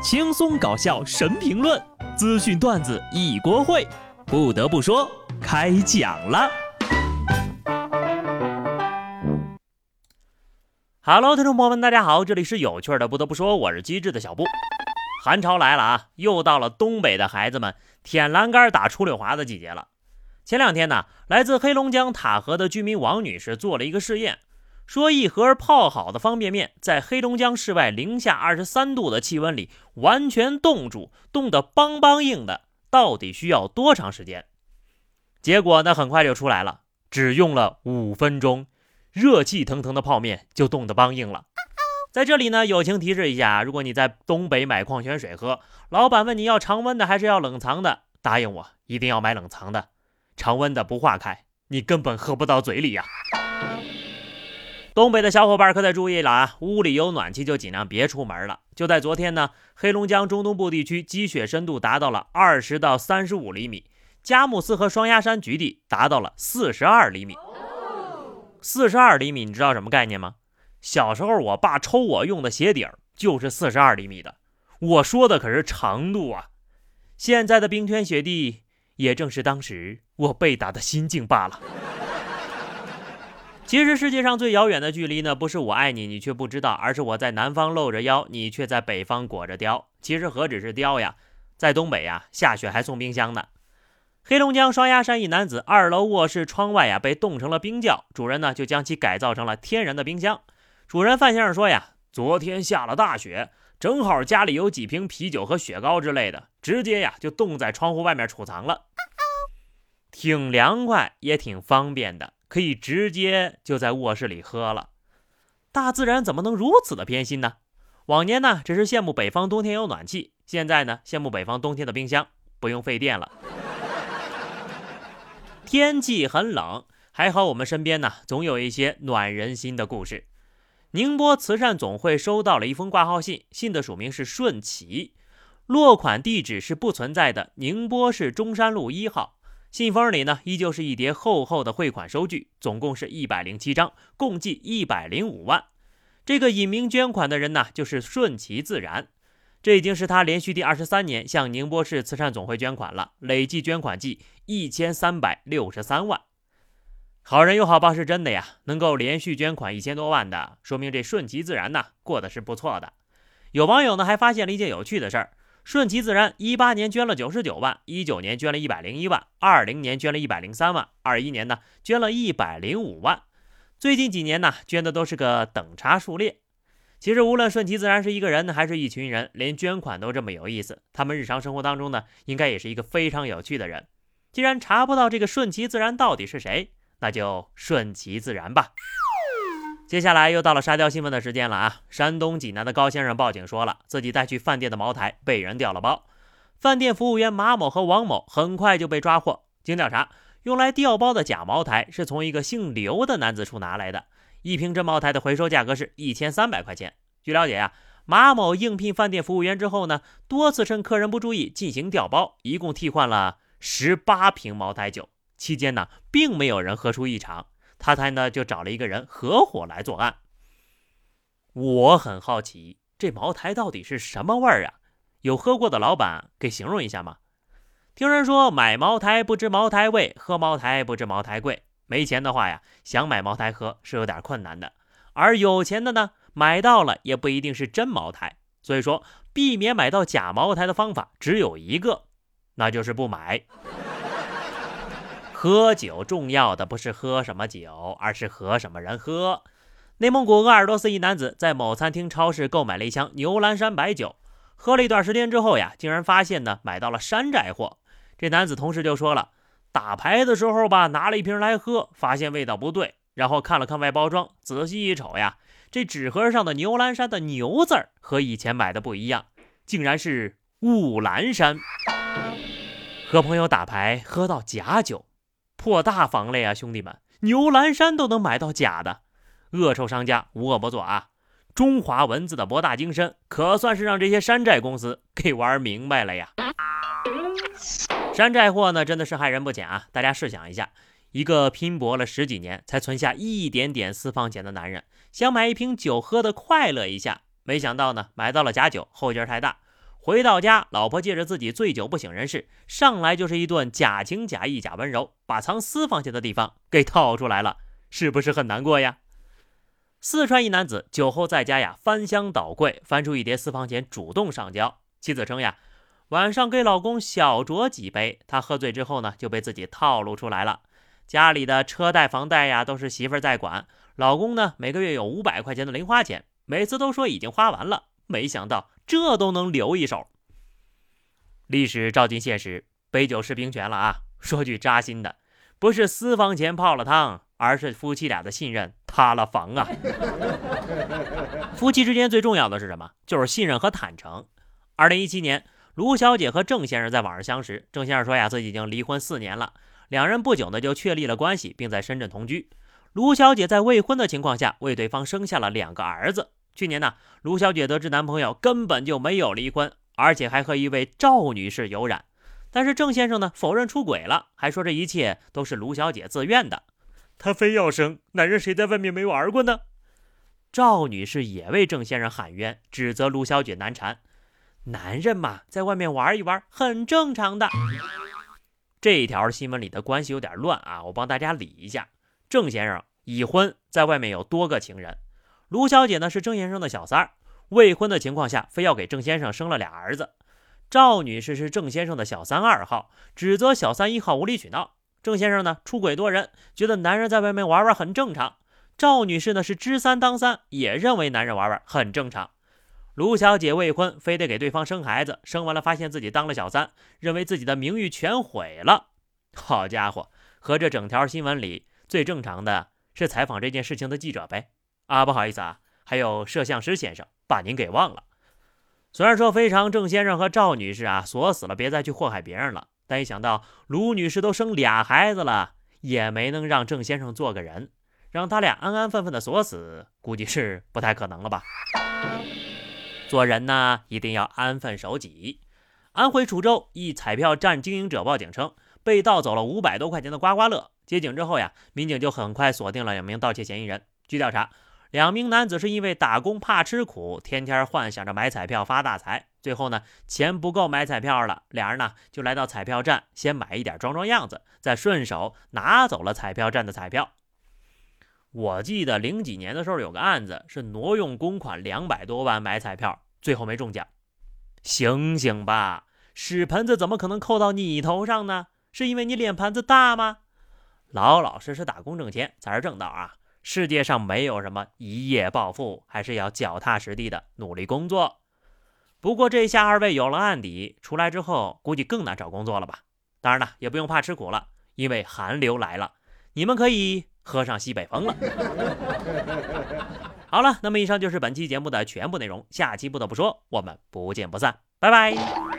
轻松搞笑神评论，资讯段子一锅烩。不得不说，开讲了。Hello，听众朋友们，大家好，这里是有趣的。不得不说，我是机智的小布。寒潮来了啊，又到了东北的孩子们舔栏杆打出溜滑的季节了。前两天呢，来自黑龙江塔河的居民王女士做了一个试验。说一盒泡好的方便面，在黑龙江室外零下二十三度的气温里完全冻住，冻得梆梆硬的，到底需要多长时间？结果呢，很快就出来了，只用了五分钟，热气腾腾的泡面就冻得梆硬了。在这里呢，友情提示一下，如果你在东北买矿泉水喝，老板问你要常温的还是要冷藏的，答应我一定要买冷藏的，常温的不化开，你根本喝不到嘴里呀。东北的小伙伴可得注意了啊！屋里有暖气就尽量别出门了。就在昨天呢，黑龙江中东部地区积雪深度达到了二十到三十五厘米，佳木斯和双鸭山局地达到了四十二厘米。四十二厘米，你知道什么概念吗？小时候我爸抽我用的鞋底儿就是四十二厘米的。我说的可是长度啊！现在的冰天雪地，也正是当时我被打的心境罢了。其实世界上最遥远的距离呢，不是我爱你，你却不知道，而是我在南方露着腰，你却在北方裹着貂。其实何止是貂呀，在东北呀，下雪还送冰箱呢。黑龙江双鸭山一男子二楼卧室窗外呀被冻成了冰窖，主人呢就将其改造成了天然的冰箱。主人范先生说呀，昨天下了大雪，正好家里有几瓶啤酒和雪糕之类的，直接呀就冻在窗户外面储藏了，挺凉快也挺方便的。可以直接就在卧室里喝了，大自然怎么能如此的偏心呢？往年呢只是羡慕北方冬天有暖气，现在呢羡慕北方冬天的冰箱不用费电了。天气很冷，还好我们身边呢总有一些暖人心的故事。宁波慈善总会收到了一封挂号信，信的署名是顺奇，落款地址是不存在的宁波市中山路一号。信封里呢，依旧是一叠厚厚的汇款收据，总共是一百零七张，共计一百零五万。这个隐名捐款的人呢，就是顺其自然。这已经是他连续第二十三年向宁波市慈善总会捐款了，累计捐款计一千三百六十三万。好人有好报是真的呀，能够连续捐款一千多万的，说明这顺其自然呢，过得是不错的。有网友呢，还发现了一件有趣的事儿。顺其自然，一八年捐了九十九万，一九年捐了一百零一万，二零年捐了一百零三万，二一年呢捐了一百零五万。最近几年呢，捐的都是个等差数列。其实无论顺其自然是一个人还是一群人，连捐款都这么有意思。他们日常生活当中呢，应该也是一个非常有趣的人。既然查不到这个顺其自然到底是谁，那就顺其自然吧。接下来又到了沙雕新闻的时间了啊！山东济南的高先生报警说了，自己带去饭店的茅台被人调了包。饭店服务员马某和王某很快就被抓获。经调查，用来调包的假茅台是从一个姓刘的男子处拿来的，一瓶真茅台的回收价格是一千三百块钱。据了解啊，马某应聘饭店服务员之后呢，多次趁客人不注意进行调包，一共替换了十八瓶茅台酒，期间呢，并没有人喝出异常。他才呢就找了一个人合伙来作案。我很好奇，这茅台到底是什么味儿啊？有喝过的老板给形容一下吗？听人说买茅台不知茅台味，喝茅台不知茅台贵。没钱的话呀，想买茅台喝是有点困难的。而有钱的呢，买到了也不一定是真茅台。所以说，避免买到假茅台的方法只有一个，那就是不买。喝酒重要的不是喝什么酒，而是和什么人喝。内蒙古鄂尔多斯一男子在某餐厅、超市购买了一箱牛栏山白酒，喝了一段时间之后呀，竟然发现呢买到了山寨货。这男子同事就说了，打牌的时候吧，拿了一瓶来喝，发现味道不对，然后看了看外包装，仔细一瞅呀，这纸盒上的牛栏山的牛字和以前买的不一样，竟然是雾兰山。和朋友打牌喝到假酒。破大防了呀，兄弟们！牛栏山都能买到假的，恶臭商家无恶不作啊！中华文字的博大精深，可算是让这些山寨公司给玩明白了呀！山寨货呢，真的是害人不浅啊！大家试想一下，一个拼搏了十几年才存下一点点私房钱的男人，想买一瓶酒喝的快乐一下，没想到呢，买到了假酒，后劲太大，回到家，老婆借着自己醉酒不省人事，上来就是一顿假情假意假温柔，把藏私房钱的地方给套出来了，是不是很难过呀？四川一男子酒后在家呀，翻箱倒柜，翻出一叠私房钱，主动上交。妻子称呀，晚上给老公小酌几杯，他喝醉之后呢，就被自己套路出来了。家里的车贷、房贷呀，都是媳妇在管，老公呢，每个月有五百块钱的零花钱，每次都说已经花完了，没想到这都能留一手。历史照进现实，杯酒释兵权了啊！说句扎心的，不是私房钱泡了汤。而是夫妻俩的信任塌了房啊！夫妻之间最重要的是什么？就是信任和坦诚。二零一七年，卢小姐和郑先生在网上相识。郑先生说呀，自己已经离婚四年了，两人不久呢就确立了关系，并在深圳同居。卢小姐在未婚的情况下为对方生下了两个儿子。去年呢，卢小姐得知男朋友根本就没有离婚，而且还和一位赵女士有染，但是郑先生呢否认出轨了，还说这一切都是卢小姐自愿的。她非要生，男人谁在外面没玩过呢？赵女士也为郑先生喊冤，指责卢小姐难缠。男人嘛，在外面玩一玩很正常的。这一条新闻里的关系有点乱啊，我帮大家理一下。郑先生已婚，在外面有多个情人。卢小姐呢是郑先生的小三儿，未婚的情况下非要给郑先生生了俩儿子。赵女士是郑先生的小三二号，指责小三一号无理取闹。郑先生呢出轨多人，觉得男人在外面玩玩很正常。赵女士呢是知三当三，也认为男人玩玩很正常。卢小姐未婚，非得给对方生孩子，生完了发现自己当了小三，认为自己的名誉全毁了。好家伙，和这整条新闻里最正常的是采访这件事情的记者呗？啊，不好意思啊，还有摄像师先生，把您给忘了。虽然说非常郑先生和赵女士啊锁死了，别再去祸害别人了。但一想到卢女士都生俩孩子了，也没能让郑先生做个人，让他俩安安分分的锁死，估计是不太可能了吧。做人呢，一定要安分守己。安徽滁州一彩票站经营者报警称，被盗走了五百多块钱的刮刮乐。接警之后呀，民警就很快锁定了两名盗窃嫌疑人。据调查。两名男子是因为打工怕吃苦，天天幻想着买彩票发大财。最后呢，钱不够买彩票了，俩人呢就来到彩票站，先买一点装装样子，再顺手拿走了彩票站的彩票。我记得零几年的时候有个案子，是挪用公款两百多万买彩票，最后没中奖。醒醒吧，屎盆子怎么可能扣到你头上呢？是因为你脸盘子大吗？老老实实打工挣钱才是正道啊！世界上没有什么一夜暴富，还是要脚踏实地的努力工作。不过这下二位有了案底，出来之后估计更难找工作了吧？当然了，也不用怕吃苦了，因为寒流来了，你们可以喝上西北风了。好了，那么以上就是本期节目的全部内容，下期不得不说，我们不见不散，拜拜。